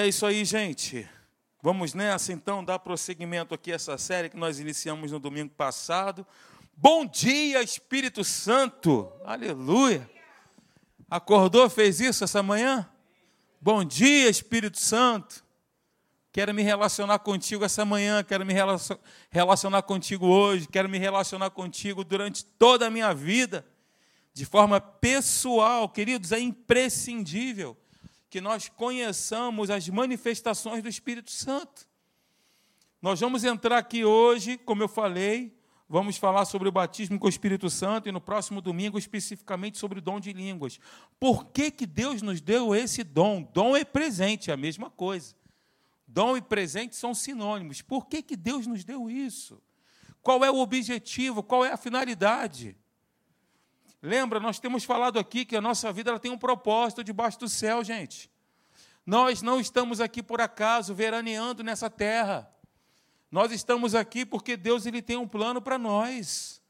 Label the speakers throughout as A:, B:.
A: É isso aí, gente. Vamos nessa então dar prosseguimento aqui a essa série que nós iniciamos no domingo passado. Bom dia, Espírito Santo. Aleluia. Acordou, fez isso essa manhã? Bom dia, Espírito Santo. Quero me relacionar contigo essa manhã, quero me relacionar contigo hoje, quero me relacionar contigo durante toda a minha vida, de forma pessoal. Queridos, é imprescindível que nós conheçamos as manifestações do Espírito Santo. Nós vamos entrar aqui hoje, como eu falei, vamos falar sobre o batismo com o Espírito Santo e no próximo domingo especificamente sobre o dom de línguas. Por que, que Deus nos deu esse dom? Dom é presente, é a mesma coisa. Dom e presente são sinônimos. Por que, que Deus nos deu isso? Qual é o objetivo? Qual é a finalidade? Lembra, nós temos falado aqui que a nossa vida ela tem um propósito debaixo do céu, gente. Nós não estamos aqui por acaso veraneando nessa terra. Nós estamos aqui porque Deus ele tem um plano para nós.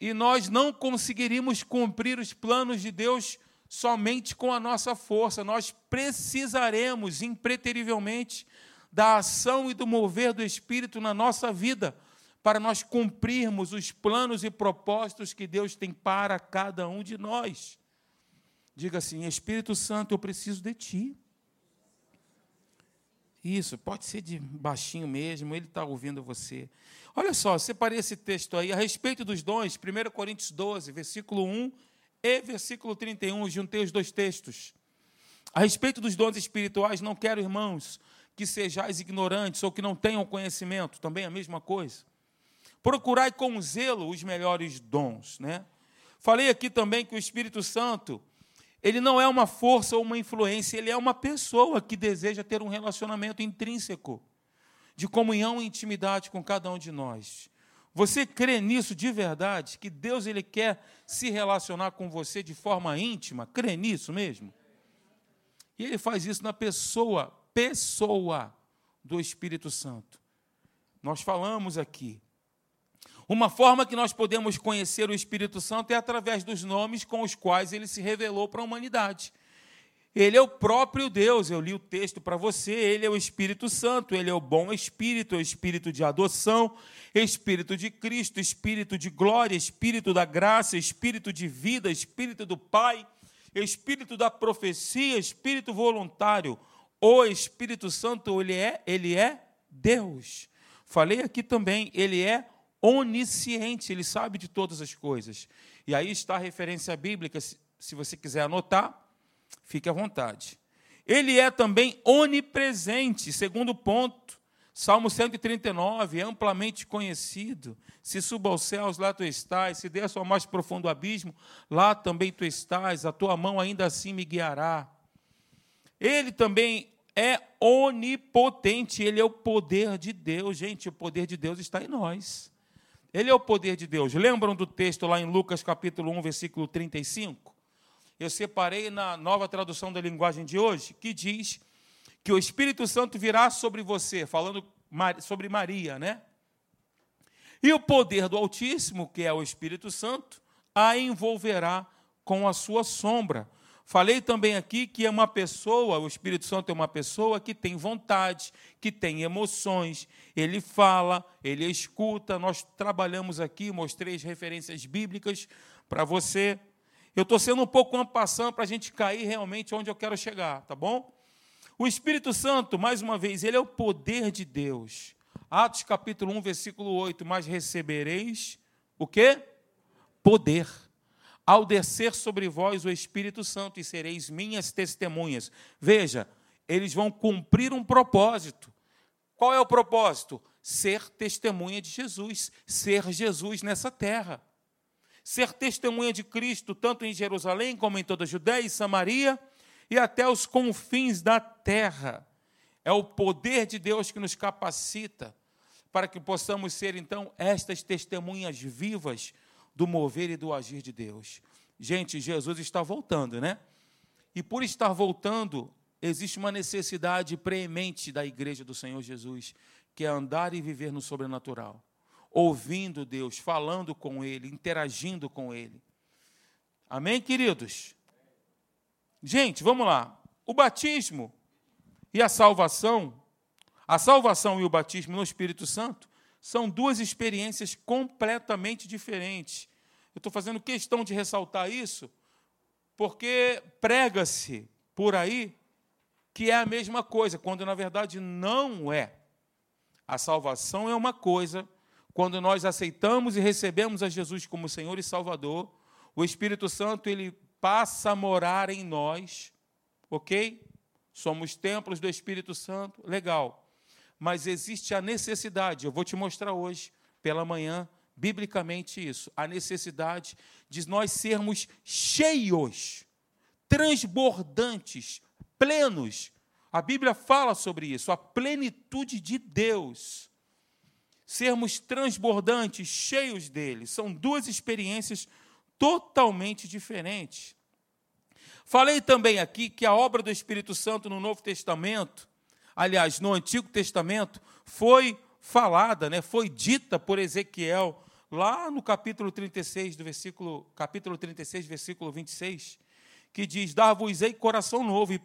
A: E nós não conseguiríamos cumprir os planos de Deus somente com a nossa força. Nós precisaremos, impreterivelmente, da ação e do mover do Espírito na nossa vida, para nós cumprirmos os planos e propósitos que Deus tem para cada um de nós. Diga assim: Espírito Santo, eu preciso de Ti. Isso, pode ser de baixinho mesmo, ele está ouvindo você. Olha só, separei esse texto aí a respeito dos dons, 1 Coríntios 12, versículo 1 e versículo 31, juntei os dois textos. A respeito dos dons espirituais, não quero, irmãos, que sejais ignorantes ou que não tenham conhecimento, também a mesma coisa. Procurai com zelo os melhores dons, né? Falei aqui também que o Espírito Santo, ele não é uma força ou uma influência, ele é uma pessoa que deseja ter um relacionamento intrínseco de comunhão e intimidade com cada um de nós. Você crê nisso de verdade? Que Deus ele quer se relacionar com você de forma íntima? Crê nisso mesmo? E ele faz isso na pessoa, pessoa do Espírito Santo. Nós falamos aqui. Uma forma que nós podemos conhecer o Espírito Santo é através dos nomes com os quais ele se revelou para a humanidade. Ele é o próprio Deus, eu li o texto para você, ele é o Espírito Santo, ele é o bom Espírito, é o Espírito de adoção, Espírito de Cristo, Espírito de glória, Espírito da graça, Espírito de vida, Espírito do Pai, Espírito da profecia, Espírito voluntário. O Espírito Santo, ele é, ele é Deus. Falei aqui também, ele é onisciente, ele sabe de todas as coisas. E aí está a referência bíblica, se você quiser anotar, Fique à vontade. Ele é também onipresente, segundo ponto. Salmo 139, é amplamente conhecido. Se suba aos céus, lá tu estás. Se desça ao mais profundo abismo, lá também tu estás. A tua mão ainda assim me guiará. Ele também é onipotente, ele é o poder de Deus. Gente, o poder de Deus está em nós. Ele é o poder de Deus. Lembram do texto lá em Lucas capítulo 1, versículo 35? eu separei na nova tradução da linguagem de hoje, que diz que o Espírito Santo virá sobre você, falando sobre Maria, né? E o poder do Altíssimo, que é o Espírito Santo, a envolverá com a sua sombra. Falei também aqui que é uma pessoa, o Espírito Santo é uma pessoa que tem vontade, que tem emoções, ele fala, ele escuta. Nós trabalhamos aqui, mostrei as referências bíblicas para você. Eu estou sendo um pouco ampassando para a gente cair realmente onde eu quero chegar, tá bom? O Espírito Santo, mais uma vez, ele é o poder de Deus. Atos capítulo 1, versículo 8, mas recebereis o quê? Poder. Ao descer sobre vós o Espírito Santo e sereis minhas testemunhas. Veja, eles vão cumprir um propósito. Qual é o propósito? Ser testemunha de Jesus, ser Jesus nessa terra ser testemunha de Cristo, tanto em Jerusalém como em toda a Judéia e Samaria e até os confins da terra. É o poder de Deus que nos capacita para que possamos ser, então, estas testemunhas vivas do mover e do agir de Deus. Gente, Jesus está voltando, né? E por estar voltando, existe uma necessidade preemente da igreja do Senhor Jesus, que é andar e viver no sobrenatural ouvindo Deus, falando com Ele, interagindo com Ele. Amém, queridos? Gente, vamos lá. O batismo e a salvação, a salvação e o batismo no Espírito Santo, são duas experiências completamente diferentes. Eu estou fazendo questão de ressaltar isso, porque prega-se por aí que é a mesma coisa, quando na verdade não é. A salvação é uma coisa, quando nós aceitamos e recebemos a Jesus como Senhor e Salvador, o Espírito Santo ele passa a morar em nós, ok? Somos templos do Espírito Santo, legal. Mas existe a necessidade, eu vou te mostrar hoje, pela manhã, biblicamente isso, a necessidade de nós sermos cheios, transbordantes, plenos. A Bíblia fala sobre isso, a plenitude de Deus. Sermos transbordantes, cheios dele. São duas experiências totalmente diferentes. Falei também aqui que a obra do Espírito Santo no Novo Testamento, aliás, no Antigo Testamento, foi falada, né, foi dita por Ezequiel lá no capítulo 36 do versículo capítulo 36, versículo 26, que diz: Dar-vos-ei coração novo e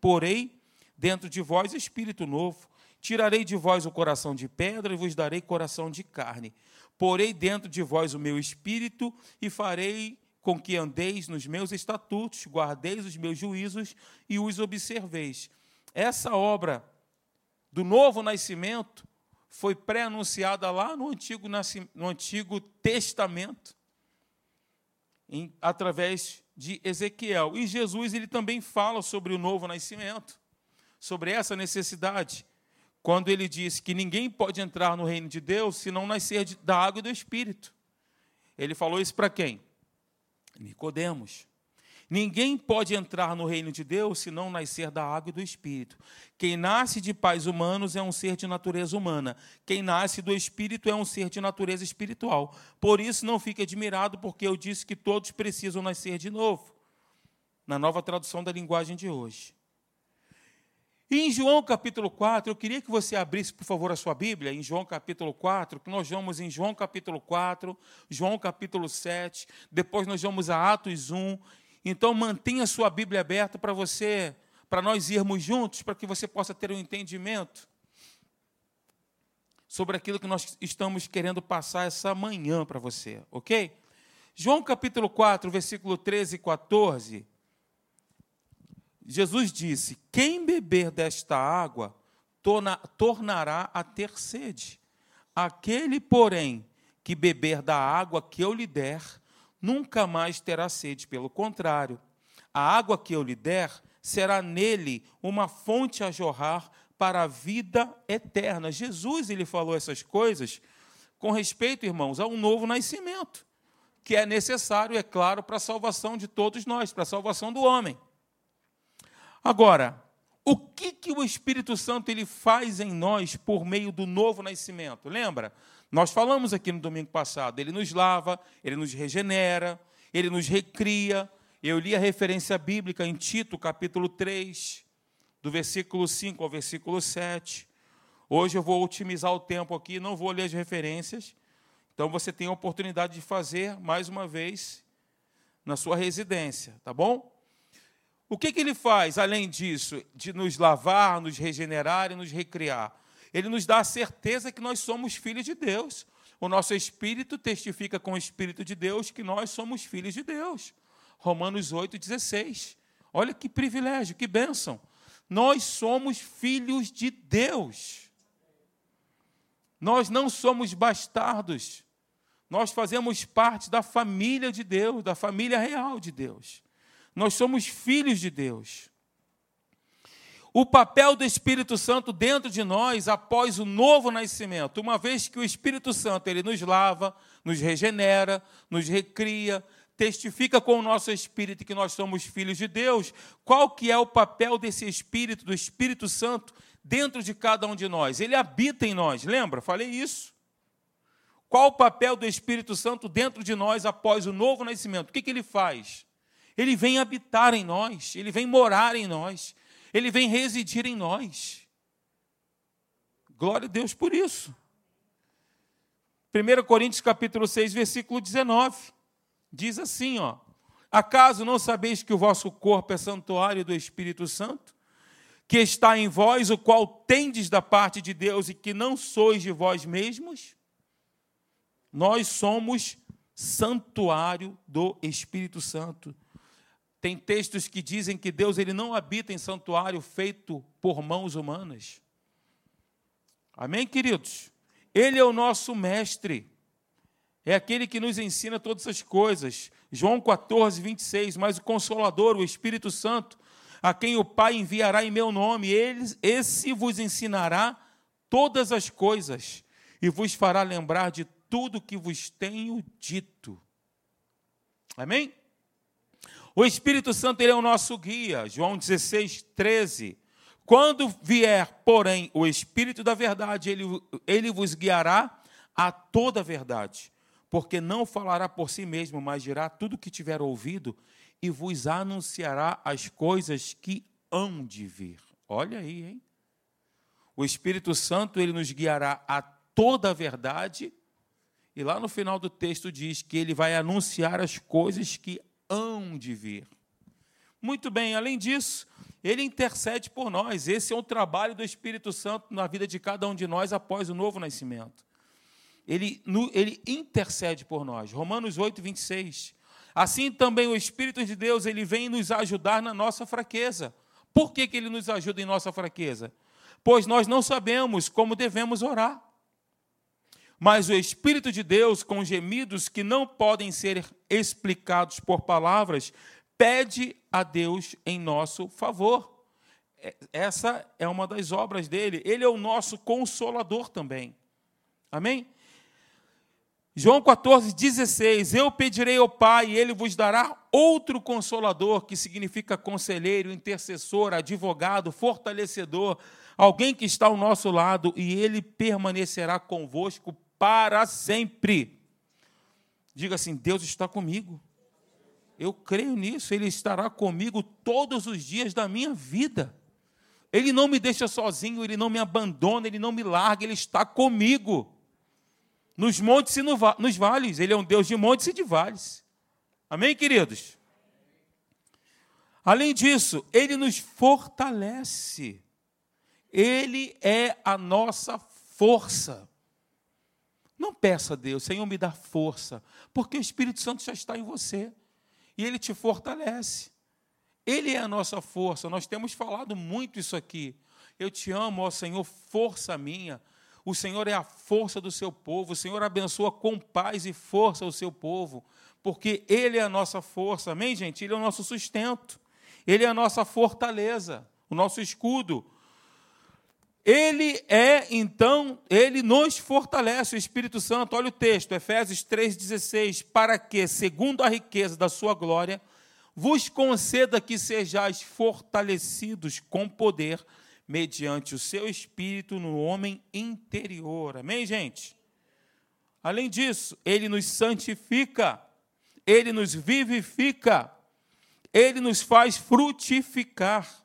A: porei, dentro de vós espírito novo. Tirarei de vós o coração de pedra e vos darei coração de carne. Porei dentro de vós o meu espírito e farei com que andeis nos meus estatutos, guardeis os meus juízos e os observeis. Essa obra do novo nascimento foi pré-anunciada lá no Antigo, no Antigo Testamento, em, através de Ezequiel. E Jesus ele também fala sobre o novo nascimento, sobre essa necessidade quando ele diz que ninguém pode entrar no reino de Deus se não nascer de, da água e do Espírito. Ele falou isso para quem? Nicodemos. Ninguém pode entrar no reino de Deus se não nascer da água e do Espírito. Quem nasce de pais humanos é um ser de natureza humana. Quem nasce do Espírito é um ser de natureza espiritual. Por isso, não fique admirado, porque eu disse que todos precisam nascer de novo. Na nova tradução da linguagem de hoje. E em João capítulo 4, eu queria que você abrisse, por favor, a sua Bíblia, em João capítulo 4, que nós vamos em João capítulo 4, João capítulo 7, depois nós vamos a Atos 1. Então mantenha sua Bíblia aberta para você, para nós irmos juntos, para que você possa ter um entendimento sobre aquilo que nós estamos querendo passar essa manhã para você, ok? João capítulo 4, versículo 13 e 14 Jesus disse: Quem beber desta água torna, tornará a ter sede. Aquele, porém, que beber da água que eu lhe der, nunca mais terá sede. Pelo contrário, a água que eu lhe der será nele uma fonte a jorrar para a vida eterna. Jesus ele falou essas coisas com respeito, irmãos, a um novo nascimento, que é necessário, é claro, para a salvação de todos nós, para a salvação do homem. Agora, o que, que o Espírito Santo ele faz em nós por meio do novo nascimento? Lembra? Nós falamos aqui no domingo passado, ele nos lava, ele nos regenera, ele nos recria. Eu li a referência bíblica em Tito, capítulo 3, do versículo 5 ao versículo 7. Hoje eu vou otimizar o tempo aqui, não vou ler as referências. Então você tem a oportunidade de fazer mais uma vez na sua residência, tá bom? O que, que ele faz, além disso, de nos lavar, nos regenerar e nos recriar? Ele nos dá a certeza que nós somos filhos de Deus. O nosso espírito testifica com o Espírito de Deus que nós somos filhos de Deus. Romanos 8,16. Olha que privilégio, que bênção. Nós somos filhos de Deus. Nós não somos bastardos. Nós fazemos parte da família de Deus, da família real de Deus. Nós somos filhos de Deus. O papel do Espírito Santo dentro de nós após o novo nascimento, uma vez que o Espírito Santo ele nos lava, nos regenera, nos recria, testifica com o nosso espírito que nós somos filhos de Deus, qual que é o papel desse espírito, do Espírito Santo dentro de cada um de nós? Ele habita em nós, lembra? Falei isso. Qual o papel do Espírito Santo dentro de nós após o novo nascimento? O que, que ele faz? Ele vem habitar em nós, ele vem morar em nós, ele vem residir em nós. Glória a Deus por isso. 1 Coríntios capítulo 6, versículo 19, diz assim, ó: Acaso não sabeis que o vosso corpo é santuário do Espírito Santo, que está em vós, o qual tendes da parte de Deus e que não sois de vós mesmos? Nós somos santuário do Espírito Santo. Tem textos que dizem que Deus ele não habita em santuário feito por mãos humanas. Amém, queridos? Ele é o nosso mestre. É aquele que nos ensina todas as coisas. João 14, 26. Mas o Consolador, o Espírito Santo, a quem o Pai enviará em meu nome, ele, esse vos ensinará todas as coisas e vos fará lembrar de tudo que vos tenho dito. Amém? O Espírito Santo ele é o nosso guia. João 16, 13. Quando vier, porém, o Espírito da verdade, ele, ele vos guiará a toda a verdade, porque não falará por si mesmo, mas dirá tudo o que tiver ouvido e vos anunciará as coisas que hão de vir. Olha aí, hein? O Espírito Santo ele nos guiará a toda a verdade, e lá no final do texto diz que ele vai anunciar as coisas que hão de vir. Muito bem, além disso, ele intercede por nós. Esse é o trabalho do Espírito Santo na vida de cada um de nós após o novo nascimento. Ele, ele intercede por nós. Romanos 8, 26. Assim também o Espírito de Deus, ele vem nos ajudar na nossa fraqueza. Por que, que ele nos ajuda em nossa fraqueza? Pois nós não sabemos como devemos orar. Mas o Espírito de Deus, com gemidos que não podem ser explicados por palavras, pede a Deus em nosso favor. É, essa é uma das obras dele. Ele é o nosso consolador também. Amém? João 14, 16: Eu pedirei ao Pai, e ele vos dará outro consolador, que significa conselheiro, intercessor, advogado, fortalecedor, alguém que está ao nosso lado, e ele permanecerá convosco para sempre. Diga assim: Deus está comigo. Eu creio nisso, Ele estará comigo todos os dias da minha vida. Ele não me deixa sozinho, Ele não me abandona, Ele não me larga, Ele está comigo nos montes e nos vales. Ele é um Deus de montes e de vales. Amém, queridos? Além disso, ele nos fortalece. Ele é a nossa força. Não peça a Deus, Senhor, me dá força, porque o Espírito Santo já está em você e ele te fortalece. Ele é a nossa força. Nós temos falado muito isso aqui. Eu te amo, ó Senhor, força minha. O Senhor é a força do seu povo. O Senhor abençoa com paz e força o seu povo, porque Ele é a nossa força. Amém, gente? Ele é o nosso sustento. Ele é a nossa fortaleza, o nosso escudo. Ele é, então, ele nos fortalece, o Espírito Santo. Olha o texto, Efésios 3,16. Para que, segundo a riqueza da sua glória, vos conceda que sejais fortalecidos com poder mediante o seu espírito no homem interior. Amém, gente? Além disso, ele nos santifica, ele nos vivifica, ele nos faz frutificar.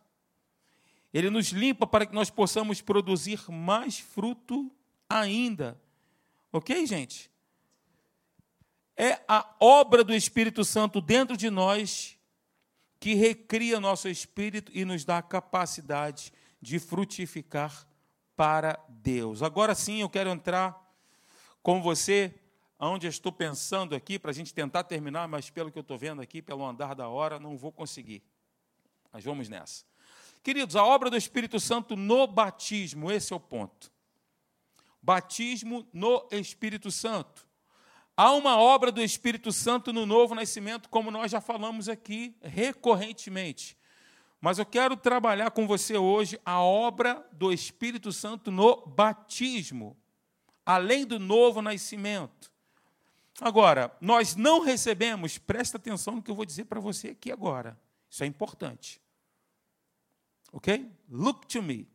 A: Ele nos limpa para que nós possamos produzir mais fruto ainda. Ok, gente? É a obra do Espírito Santo dentro de nós que recria nosso espírito e nos dá a capacidade de frutificar para Deus. Agora sim, eu quero entrar com você onde eu estou pensando aqui, para a gente tentar terminar, mas pelo que eu estou vendo aqui, pelo andar da hora, não vou conseguir. Mas vamos nessa. Queridos, a obra do Espírito Santo no batismo, esse é o ponto. Batismo no Espírito Santo. Há uma obra do Espírito Santo no novo nascimento, como nós já falamos aqui recorrentemente. Mas eu quero trabalhar com você hoje a obra do Espírito Santo no batismo, além do novo nascimento. Agora, nós não recebemos, presta atenção no que eu vou dizer para você aqui agora. Isso é importante. Ok? Look to me.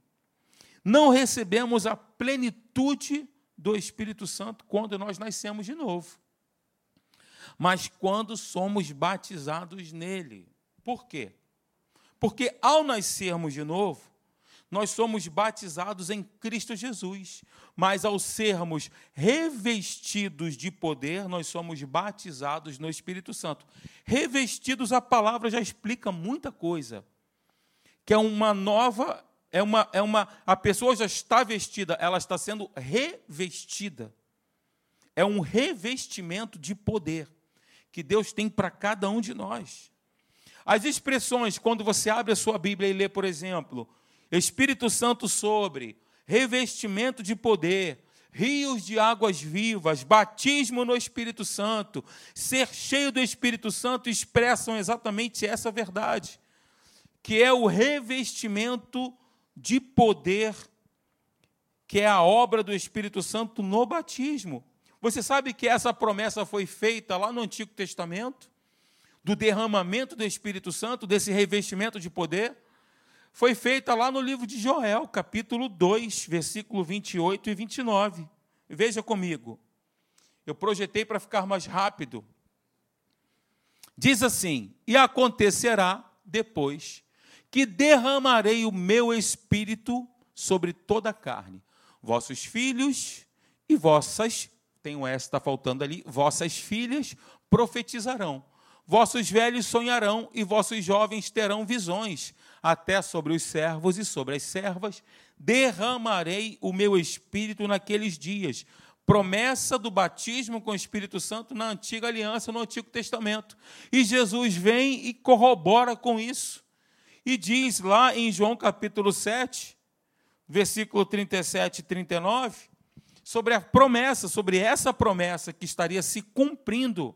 A: Não recebemos a plenitude do Espírito Santo quando nós nascemos de novo, mas quando somos batizados nele. Por quê? Porque ao nascermos de novo, nós somos batizados em Cristo Jesus, mas ao sermos revestidos de poder, nós somos batizados no Espírito Santo. Revestidos, a palavra já explica muita coisa, que é uma nova é uma, é uma. A pessoa já está vestida, ela está sendo revestida. É um revestimento de poder que Deus tem para cada um de nós. As expressões, quando você abre a sua Bíblia e lê, por exemplo, Espírito Santo sobre, revestimento de poder, rios de águas vivas, batismo no Espírito Santo, ser cheio do Espírito Santo expressam exatamente essa verdade, que é o revestimento de poder, que é a obra do Espírito Santo no batismo. Você sabe que essa promessa foi feita lá no Antigo Testamento? Do derramamento do Espírito Santo, desse revestimento de poder? Foi feita lá no livro de Joel, capítulo 2, versículo 28 e 29. Veja comigo. Eu projetei para ficar mais rápido. Diz assim: E acontecerá depois que derramarei o meu espírito sobre toda a carne. Vossos filhos e vossas tem um S, está faltando ali. Vossas filhas profetizarão, vossos velhos sonharão e vossos jovens terão visões. Até sobre os servos e sobre as servas derramarei o meu espírito naqueles dias. Promessa do batismo com o Espírito Santo na antiga aliança, no Antigo Testamento. E Jesus vem e corrobora com isso. E diz lá em João capítulo 7, versículo 37 e 39, sobre a promessa, sobre essa promessa que estaria se cumprindo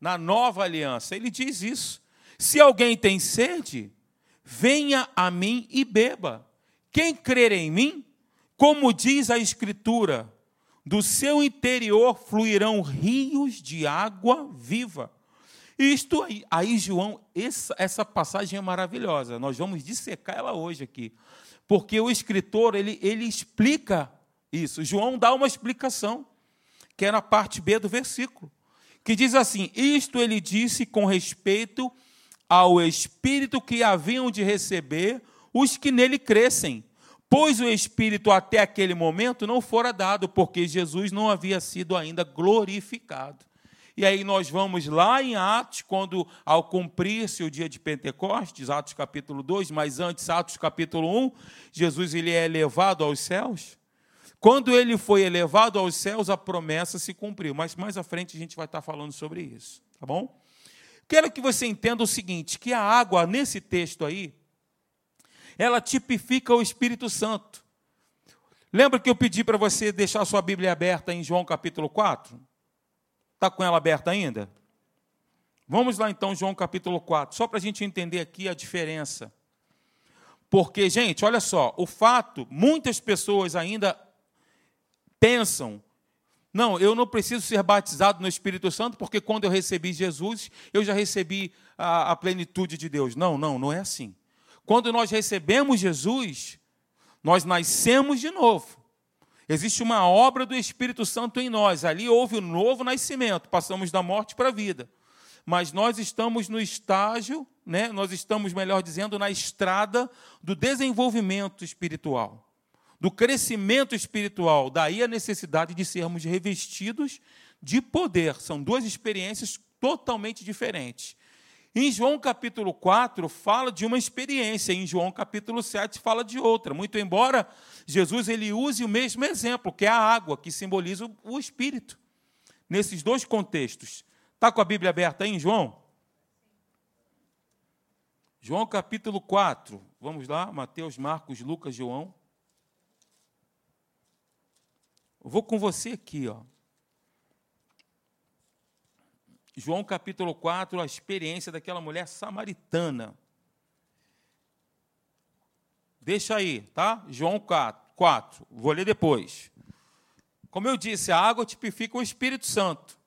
A: na nova aliança. Ele diz isso: se alguém tem sede, venha a mim e beba. Quem crer em mim, como diz a Escritura, do seu interior fluirão rios de água viva. Isto aí, aí João, essa, essa passagem é maravilhosa. Nós vamos dissecar ela hoje aqui. Porque o escritor, ele, ele explica isso. João dá uma explicação, que é na parte B do versículo, que diz assim: Isto ele disse com respeito ao Espírito que haviam de receber os que nele crescem, pois o Espírito até aquele momento não fora dado, porque Jesus não havia sido ainda glorificado. E aí nós vamos lá em Atos, quando ao cumprir-se o dia de Pentecostes, Atos capítulo 2, mas antes Atos capítulo 1, Jesus ele é elevado aos céus. Quando ele foi elevado aos céus, a promessa se cumpriu. Mas mais à frente a gente vai estar falando sobre isso, tá bom? Quero que você entenda o seguinte, que a água nesse texto aí, ela tipifica o Espírito Santo. Lembra que eu pedi para você deixar sua Bíblia aberta em João capítulo 4? Está com ela aberta ainda? Vamos lá então, João capítulo 4, só para a gente entender aqui a diferença. Porque, gente, olha só, o fato, muitas pessoas ainda pensam: não, eu não preciso ser batizado no Espírito Santo, porque quando eu recebi Jesus, eu já recebi a, a plenitude de Deus. Não, não, não é assim. Quando nós recebemos Jesus, nós nascemos de novo. Existe uma obra do Espírito Santo em nós. Ali houve o um novo nascimento, passamos da morte para a vida. Mas nós estamos no estágio, né, nós estamos, melhor dizendo, na estrada do desenvolvimento espiritual do crescimento espiritual. Daí a necessidade de sermos revestidos de poder. São duas experiências totalmente diferentes. Em João capítulo 4 fala de uma experiência, em João capítulo 7 fala de outra. Muito embora Jesus ele use o mesmo exemplo, que é a água, que simboliza o espírito. Nesses dois contextos. Está com a Bíblia aberta aí em João? João capítulo 4. Vamos lá, Mateus, Marcos, Lucas, João. vou com você aqui, ó. João capítulo 4, a experiência daquela mulher samaritana. Deixa aí, tá? João 4, 4. Vou ler depois. Como eu disse, a água tipifica o Espírito Santo.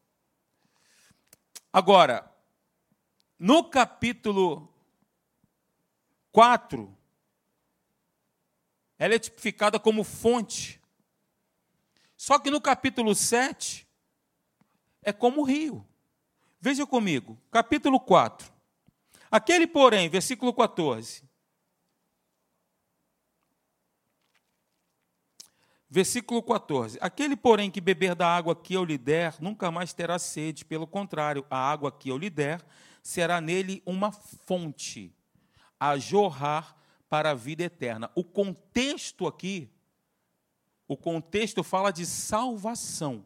A: Agora, no capítulo 4, ela é tipificada como fonte. Só que no capítulo 7 é como rio. Veja comigo, capítulo 4. Aquele, porém, versículo 14. Versículo 14: Aquele, porém, que beber da água que eu lhe der, nunca mais terá sede, pelo contrário, a água que eu lhe der será nele uma fonte a jorrar para a vida eterna. O contexto aqui, o contexto fala de salvação.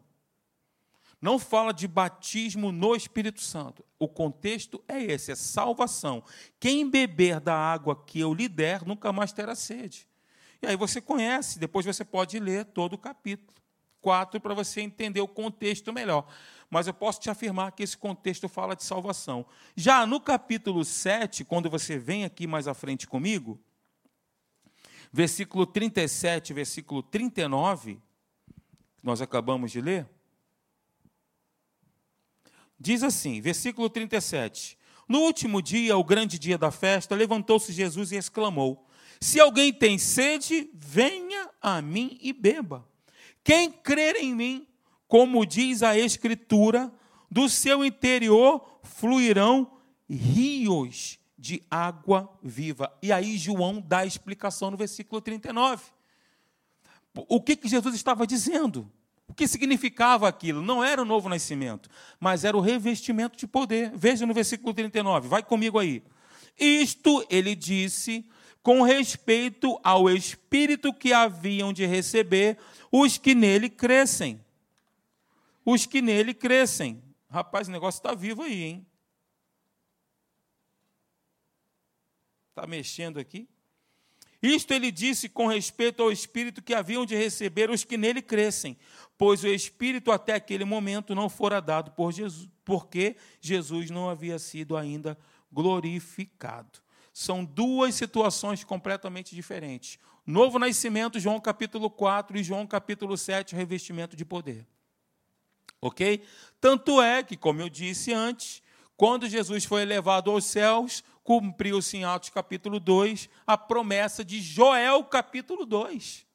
A: Não fala de batismo no Espírito Santo. O contexto é esse, é salvação. Quem beber da água que eu lhe der, nunca mais terá sede. E aí você conhece, depois você pode ler todo o capítulo 4 para você entender o contexto melhor. Mas eu posso te afirmar que esse contexto fala de salvação. Já no capítulo 7, quando você vem aqui mais à frente comigo, versículo 37, versículo 39, nós acabamos de ler, Diz assim, versículo 37. No último dia, o grande dia da festa, levantou-se Jesus e exclamou: Se alguém tem sede, venha a mim e beba. Quem crer em mim, como diz a Escritura, do seu interior fluirão rios de água viva. E aí João dá a explicação no versículo 39. O que, que Jesus estava dizendo? O que significava aquilo? Não era o novo nascimento, mas era o revestimento de poder. Veja no versículo 39, vai comigo aí. Isto ele disse com respeito ao Espírito que haviam de receber os que nele crescem. Os que nele crescem. Rapaz, o negócio está vivo aí, hein? Está mexendo aqui? Isto ele disse com respeito ao Espírito que haviam de receber os que nele crescem, pois o Espírito até aquele momento não fora dado por Jesus, porque Jesus não havia sido ainda glorificado. São duas situações completamente diferentes. Novo nascimento, João capítulo 4 e João capítulo 7, revestimento de poder. Ok? Tanto é que, como eu disse antes, quando Jesus foi elevado aos céus, cumpriu-se em Atos capítulo 2 a promessa de Joel capítulo 2.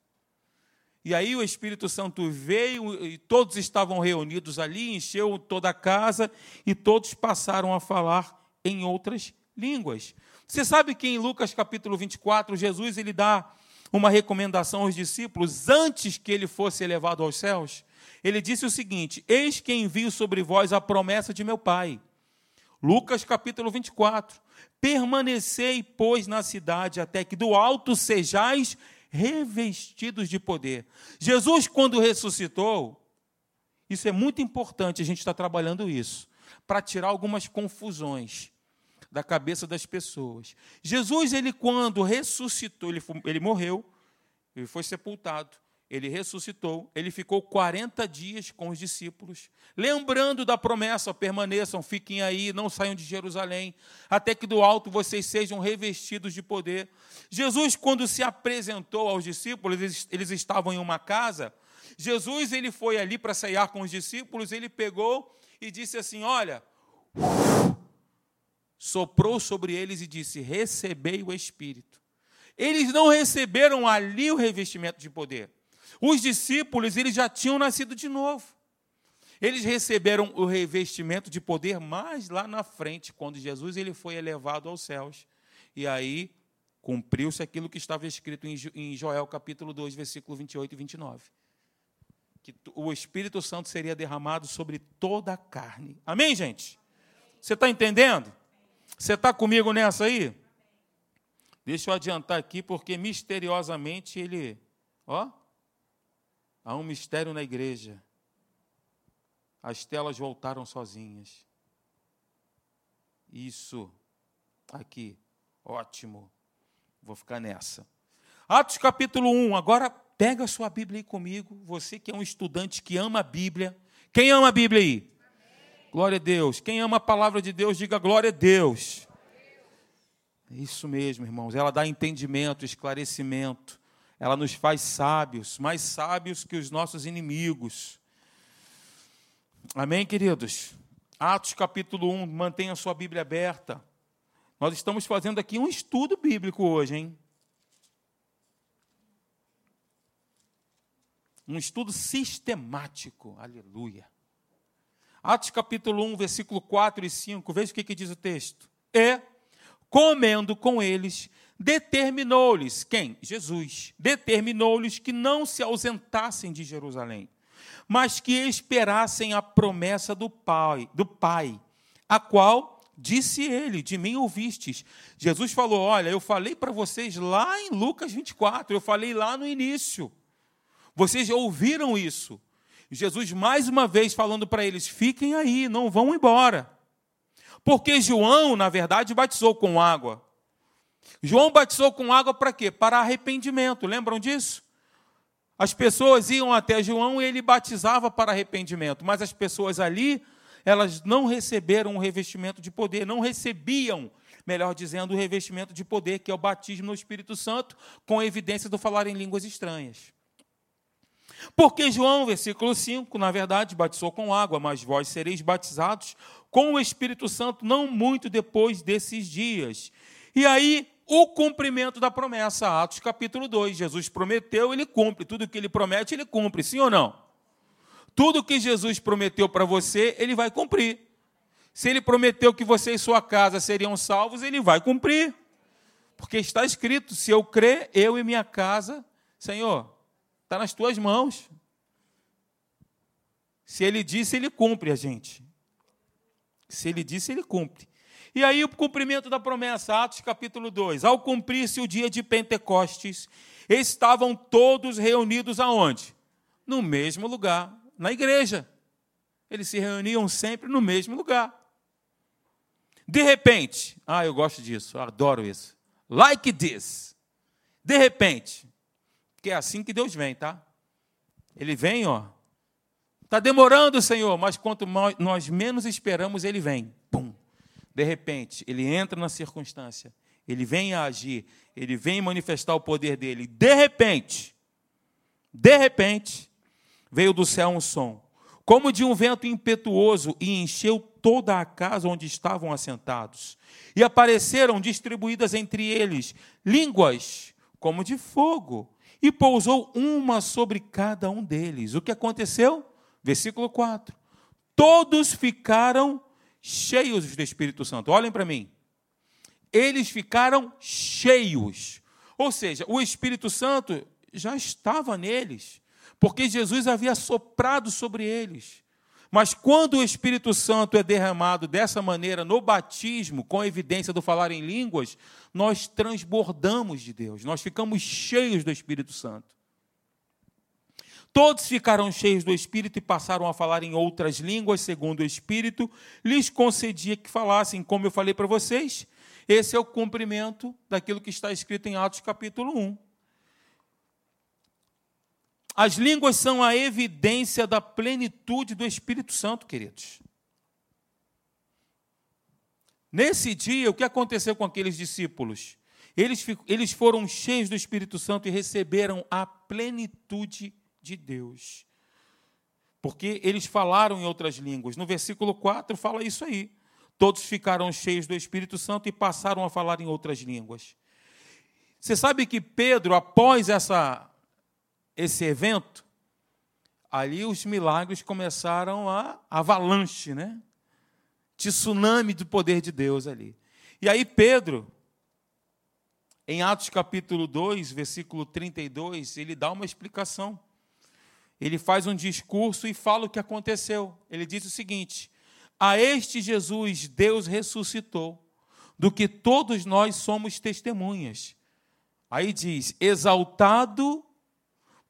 A: E aí o Espírito Santo veio e todos estavam reunidos ali, encheu toda a casa e todos passaram a falar em outras línguas. Você sabe que em Lucas capítulo 24, Jesus ele dá uma recomendação aos discípulos antes que ele fosse elevado aos céus? Ele disse o seguinte: Eis que envio sobre vós a promessa de meu Pai. Lucas capítulo 24. Permanecei, pois, na cidade, até que do alto sejais revestidos de poder. Jesus, quando ressuscitou, isso é muito importante, a gente está trabalhando isso, para tirar algumas confusões da cabeça das pessoas. Jesus, ele quando ressuscitou, ele, ele morreu, ele foi sepultado ele ressuscitou, ele ficou 40 dias com os discípulos, lembrando da promessa: permaneçam, fiquem aí, não saiam de Jerusalém, até que do alto vocês sejam revestidos de poder. Jesus, quando se apresentou aos discípulos, eles, estavam em uma casa. Jesus ele foi ali para ceiar com os discípulos, ele pegou e disse assim: Olha, soprou sobre eles e disse: Recebei o Espírito. Eles não receberam ali o revestimento de poder. Os discípulos, eles já tinham nascido de novo. Eles receberam o revestimento de poder mais lá na frente, quando Jesus ele foi elevado aos céus. E aí cumpriu-se aquilo que estava escrito em Joel capítulo 2, versículo 28 e 29. Que o Espírito Santo seria derramado sobre toda a carne. Amém, gente? Você está entendendo? Você está comigo nessa aí? Deixa eu adiantar aqui, porque misteriosamente ele, ó, Há um mistério na igreja. As telas voltaram sozinhas. Isso aqui, ótimo. Vou ficar nessa. Atos capítulo 1. Agora pega a sua Bíblia aí comigo. Você que é um estudante que ama a Bíblia. Quem ama a Bíblia aí? Glória a Deus. Quem ama a palavra de Deus, diga glória a Deus. Isso mesmo, irmãos. Ela dá entendimento, esclarecimento ela nos faz sábios, mais sábios que os nossos inimigos. Amém, queridos? Atos capítulo 1, mantenha sua Bíblia aberta. Nós estamos fazendo aqui um estudo bíblico hoje, hein? Um estudo sistemático. Aleluia. Atos capítulo 1, versículo 4 e 5. Veja o que, que diz o texto. E, comendo com eles, determinou-lhes, quem? Jesus, determinou-lhes que não se ausentassem de Jerusalém, mas que esperassem a promessa do Pai, do Pai, a qual disse ele, de mim ouvistes. Jesus falou: Olha, eu falei para vocês lá em Lucas 24, eu falei lá no início. Vocês ouviram isso. Jesus, mais uma vez, falando para eles: fiquem aí, não vão embora. Porque João, na verdade, batizou com água. João batizou com água para quê? Para arrependimento. Lembram disso? As pessoas iam até João e ele batizava para arrependimento, mas as pessoas ali, elas não receberam o revestimento de poder, não recebiam, melhor dizendo, o revestimento de poder, que é o batismo no Espírito Santo, com evidência do falar em línguas estranhas. Porque João, versículo 5, na verdade, batizou com água, mas vós sereis batizados com o Espírito Santo não muito depois desses dias. E aí, o cumprimento da promessa, Atos capítulo 2. Jesus prometeu, ele cumpre. Tudo que ele promete, ele cumpre, sim ou não? Tudo que Jesus prometeu para você, ele vai cumprir. Se ele prometeu que você e sua casa seriam salvos, ele vai cumprir. Porque está escrito: se eu crer, eu e minha casa, Senhor, está nas tuas mãos. Se ele disse, ele cumpre a gente. Se ele disse, ele cumpre. E aí o cumprimento da promessa, Atos capítulo 2. Ao cumprir-se o dia de Pentecostes, estavam todos reunidos aonde? No mesmo lugar, na igreja. Eles se reuniam sempre no mesmo lugar. De repente, ah, eu gosto disso, adoro isso. Like this. De repente, porque é assim que Deus vem, tá? Ele vem, ó. Está demorando, Senhor, mas quanto nós menos esperamos, ele vem. Pum de repente, ele entra na circunstância, ele vem a agir, ele vem manifestar o poder dele. De repente, de repente, veio do céu um som, como de um vento impetuoso, e encheu toda a casa onde estavam assentados. E apareceram distribuídas entre eles línguas como de fogo, e pousou uma sobre cada um deles. O que aconteceu? Versículo 4. Todos ficaram cheios do Espírito Santo. Olhem para mim. Eles ficaram cheios. Ou seja, o Espírito Santo já estava neles, porque Jesus havia soprado sobre eles. Mas quando o Espírito Santo é derramado dessa maneira no batismo, com a evidência do falar em línguas, nós transbordamos de Deus, nós ficamos cheios do Espírito Santo. Todos ficaram cheios do Espírito e passaram a falar em outras línguas, segundo o Espírito lhes concedia que falassem. Como eu falei para vocês, esse é o cumprimento daquilo que está escrito em Atos capítulo 1. As línguas são a evidência da plenitude do Espírito Santo, queridos. Nesse dia, o que aconteceu com aqueles discípulos? Eles, eles foram cheios do Espírito Santo e receberam a plenitude de Deus. Porque eles falaram em outras línguas. No versículo 4 fala isso aí. Todos ficaram cheios do Espírito Santo e passaram a falar em outras línguas. Você sabe que Pedro, após essa, esse evento, ali os milagres começaram a avalanche, né? Tsunami do poder de Deus ali. E aí Pedro, em Atos capítulo 2, versículo 32, ele dá uma explicação ele faz um discurso e fala o que aconteceu. Ele diz o seguinte: A este Jesus Deus ressuscitou, do que todos nós somos testemunhas. Aí diz: Exaltado,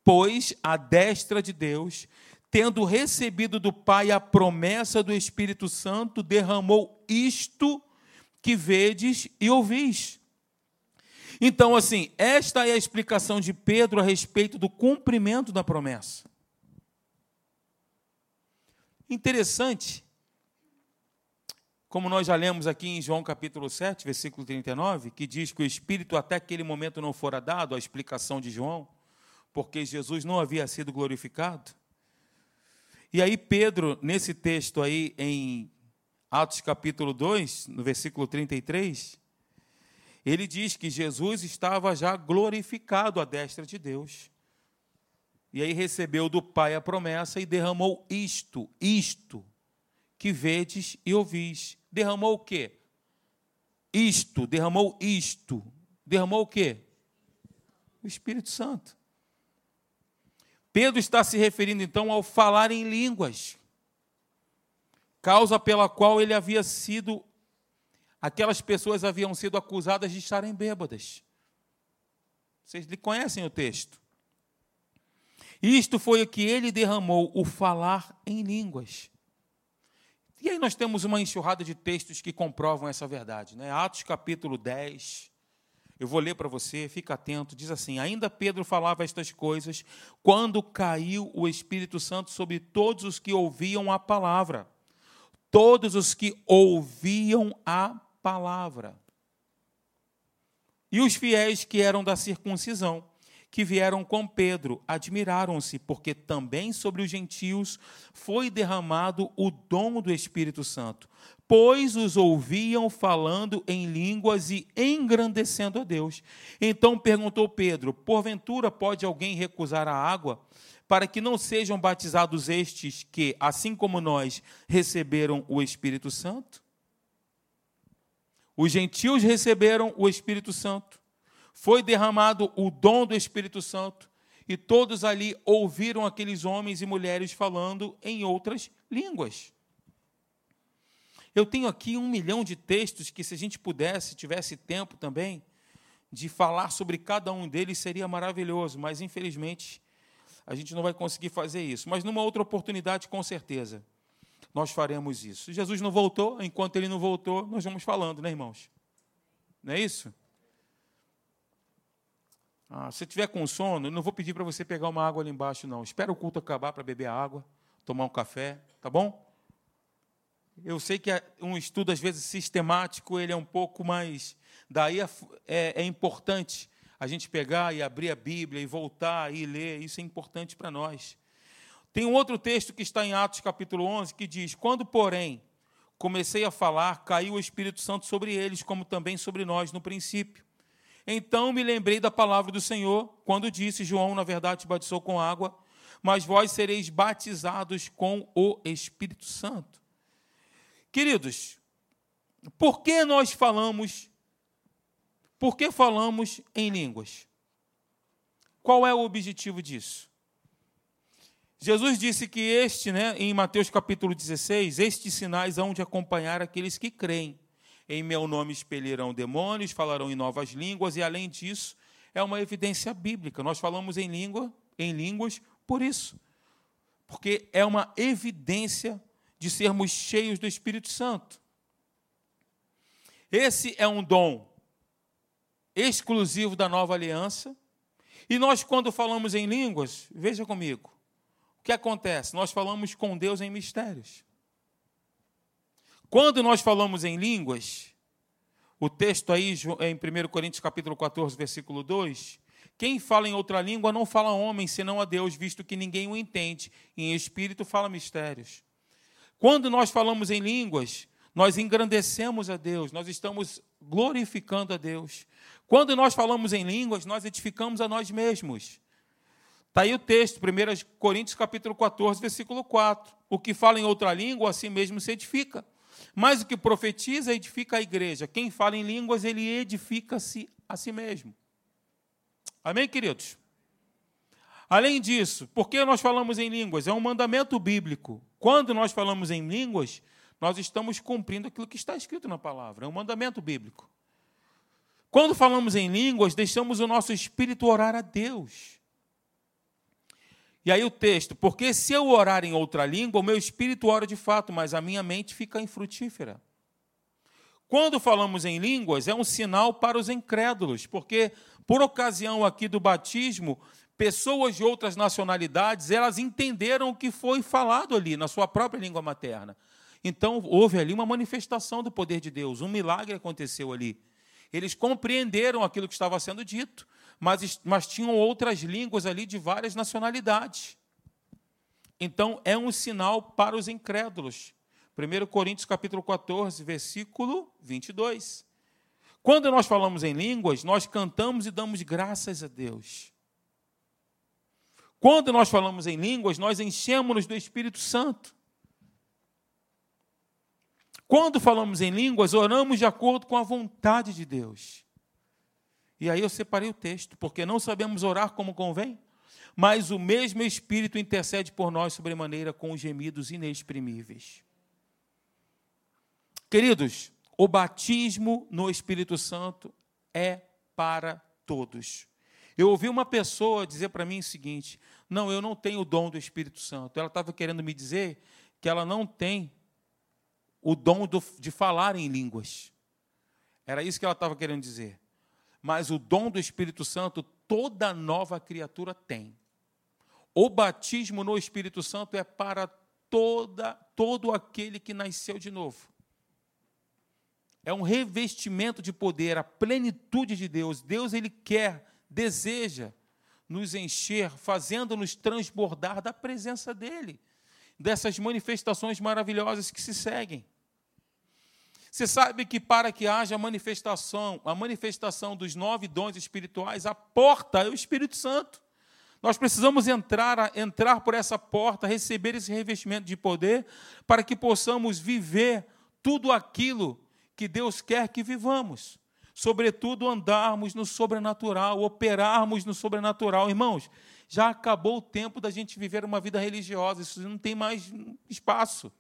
A: pois, a destra de Deus, tendo recebido do Pai a promessa do Espírito Santo, derramou isto que vedes e ouvis. Então, assim, esta é a explicação de Pedro a respeito do cumprimento da promessa. Interessante, como nós já lemos aqui em João capítulo 7, versículo 39, que diz que o Espírito até aquele momento não fora dado, a explicação de João, porque Jesus não havia sido glorificado. E aí Pedro, nesse texto aí em Atos capítulo 2, no versículo 33, ele diz que Jesus estava já glorificado à destra de Deus. E aí recebeu do Pai a promessa e derramou isto, isto, que vedes e ouvis. Derramou o quê? Isto, derramou isto. Derramou o quê? O Espírito Santo. Pedro está se referindo então ao falar em línguas, causa pela qual ele havia sido aquelas pessoas haviam sido acusadas de estarem bêbadas. Vocês conhecem o texto. Isto foi o que ele derramou, o falar em línguas. E aí nós temos uma enxurrada de textos que comprovam essa verdade. Né? Atos capítulo 10. Eu vou ler para você, fica atento. Diz assim: Ainda Pedro falava estas coisas quando caiu o Espírito Santo sobre todos os que ouviam a palavra. Todos os que ouviam a palavra. E os fiéis que eram da circuncisão que vieram com Pedro admiraram-se, porque também sobre os gentios foi derramado o dom do Espírito Santo, pois os ouviam falando em línguas e engrandecendo a Deus. Então perguntou Pedro: Porventura pode alguém recusar a água? Para que não sejam batizados estes que, assim como nós, receberam o Espírito Santo? Os gentios receberam o Espírito Santo foi derramado o dom do Espírito Santo e todos ali ouviram aqueles homens e mulheres falando em outras línguas. Eu tenho aqui um milhão de textos que, se a gente pudesse, tivesse tempo também, de falar sobre cada um deles, seria maravilhoso, mas infelizmente a gente não vai conseguir fazer isso. Mas numa outra oportunidade, com certeza, nós faremos isso. Jesus não voltou, enquanto ele não voltou, nós vamos falando, né, irmãos? Não é isso? Ah, se tiver com sono, não vou pedir para você pegar uma água ali embaixo, não. Espera o culto acabar para beber água, tomar um café, tá bom? Eu sei que é um estudo, às vezes, sistemático, ele é um pouco mais. Daí é, é, é importante a gente pegar e abrir a Bíblia e voltar e ler, isso é importante para nós. Tem um outro texto que está em Atos capítulo 11 que diz: Quando, porém, comecei a falar, caiu o Espírito Santo sobre eles, como também sobre nós no princípio. Então me lembrei da palavra do Senhor, quando disse: João, na verdade, te batizou com água, mas vós sereis batizados com o Espírito Santo. Queridos, por que nós falamos, por que falamos em línguas? Qual é o objetivo disso? Jesus disse que este, né, em Mateus capítulo 16, estes sinais hão de acompanhar aqueles que creem. Em meu nome expelirão demônios, falarão em novas línguas, e além disso, é uma evidência bíblica. Nós falamos em língua, em línguas por isso. Porque é uma evidência de sermos cheios do Espírito Santo. Esse é um dom exclusivo da nova aliança. E nós, quando falamos em línguas, veja comigo, o que acontece? Nós falamos com Deus em mistérios. Quando nós falamos em línguas, o texto aí em 1 Coríntios capítulo 14, versículo 2, quem fala em outra língua não fala homem, senão a Deus, visto que ninguém o entende. Em espírito fala mistérios. Quando nós falamos em línguas, nós engrandecemos a Deus, nós estamos glorificando a Deus. Quando nós falamos em línguas, nós edificamos a nós mesmos. Está aí o texto, 1 Coríntios capítulo 14, versículo 4. O que fala em outra língua, assim mesmo se edifica. Mas o que profetiza edifica a igreja. Quem fala em línguas, ele edifica-se a si mesmo. Amém, queridos? Além disso, por que nós falamos em línguas? É um mandamento bíblico. Quando nós falamos em línguas, nós estamos cumprindo aquilo que está escrito na palavra. É um mandamento bíblico. Quando falamos em línguas, deixamos o nosso espírito orar a Deus. E aí o texto, porque se eu orar em outra língua, o meu espírito ora de fato, mas a minha mente fica infrutífera. Quando falamos em línguas, é um sinal para os incrédulos, porque por ocasião aqui do batismo, pessoas de outras nacionalidades, elas entenderam o que foi falado ali na sua própria língua materna. Então houve ali uma manifestação do poder de Deus, um milagre aconteceu ali. Eles compreenderam aquilo que estava sendo dito mas, mas tinham outras línguas ali de várias nacionalidades. Então, é um sinal para os incrédulos. 1 Coríntios capítulo 14, versículo 22. Quando nós falamos em línguas, nós cantamos e damos graças a Deus. Quando nós falamos em línguas, nós enchemos-nos do Espírito Santo. Quando falamos em línguas, oramos de acordo com a vontade de Deus. E aí eu separei o texto, porque não sabemos orar como convém, mas o mesmo Espírito intercede por nós sobremaneira com gemidos inexprimíveis. Queridos, O batismo no Espírito Santo é para todos. Eu ouvi uma pessoa dizer para mim o seguinte: não, eu não tenho o dom do Espírito Santo. Ela estava querendo me dizer que ela não tem o dom do, de falar em línguas. Era isso que ela estava querendo dizer. Mas o dom do Espírito Santo, toda nova criatura tem. O batismo no Espírito Santo é para toda, todo aquele que nasceu de novo. É um revestimento de poder, a plenitude de Deus. Deus ele quer, deseja nos encher, fazendo-nos transbordar da presença dele, dessas manifestações maravilhosas que se seguem. Você sabe que para que haja manifestação, a manifestação dos nove dons espirituais, a porta é o Espírito Santo. Nós precisamos entrar, entrar por essa porta, receber esse revestimento de poder, para que possamos viver tudo aquilo que Deus quer que vivamos. Sobretudo, andarmos no sobrenatural, operarmos no sobrenatural. Irmãos, já acabou o tempo da gente viver uma vida religiosa, isso não tem mais espaço.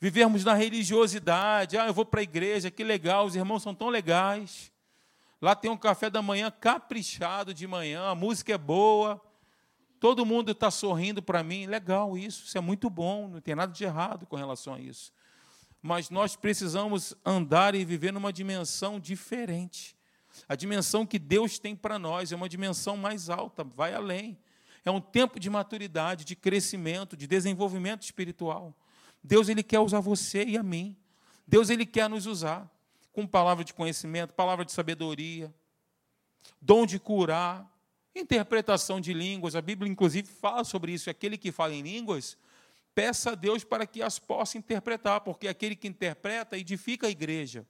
A: Vivermos na religiosidade, ah, eu vou para a igreja, que legal, os irmãos são tão legais. Lá tem um café da manhã caprichado de manhã, a música é boa, todo mundo está sorrindo para mim. Legal isso, isso é muito bom, não tem nada de errado com relação a isso. Mas nós precisamos andar e viver numa dimensão diferente. A dimensão que Deus tem para nós é uma dimensão mais alta, vai além. É um tempo de maturidade, de crescimento, de desenvolvimento espiritual. Deus ele quer usar você e a mim. Deus ele quer nos usar com palavra de conhecimento, palavra de sabedoria, dom de curar, interpretação de línguas. A Bíblia, inclusive, fala sobre isso. Aquele que fala em línguas, peça a Deus para que as possa interpretar, porque aquele que interpreta edifica a igreja,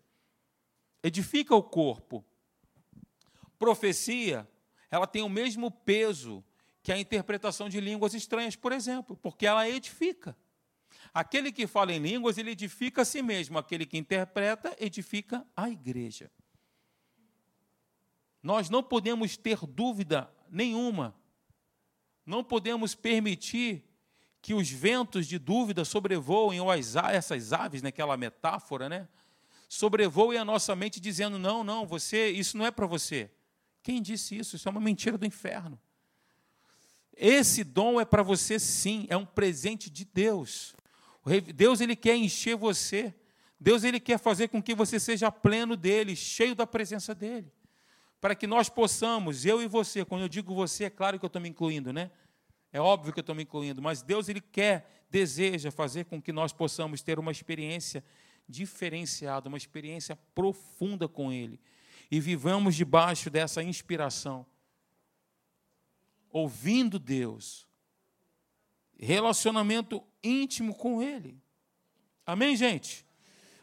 A: edifica o corpo. Profecia, ela tem o mesmo peso que a interpretação de línguas estranhas, por exemplo, porque ela edifica. Aquele que fala em línguas, ele edifica a si mesmo. Aquele que interpreta, edifica a igreja. Nós não podemos ter dúvida nenhuma. Não podemos permitir que os ventos de dúvida sobrevoem, ou as, essas aves, naquela metáfora, né? Sobrevoem a nossa mente dizendo: não, não, você, isso não é para você. Quem disse isso? Isso é uma mentira do inferno. Esse dom é para você sim, é um presente de Deus. Deus ele quer encher você. Deus ele quer fazer com que você seja pleno dele, cheio da presença dele. Para que nós possamos, eu e você, quando eu digo você, é claro que eu estou me incluindo, né? É óbvio que eu estou me incluindo, mas Deus ele quer, deseja fazer com que nós possamos ter uma experiência diferenciada, uma experiência profunda com Ele. E vivamos debaixo dessa inspiração, ouvindo Deus, relacionamento íntimo com Ele. Amém, gente?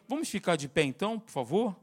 A: Vamos ficar de pé então, por favor?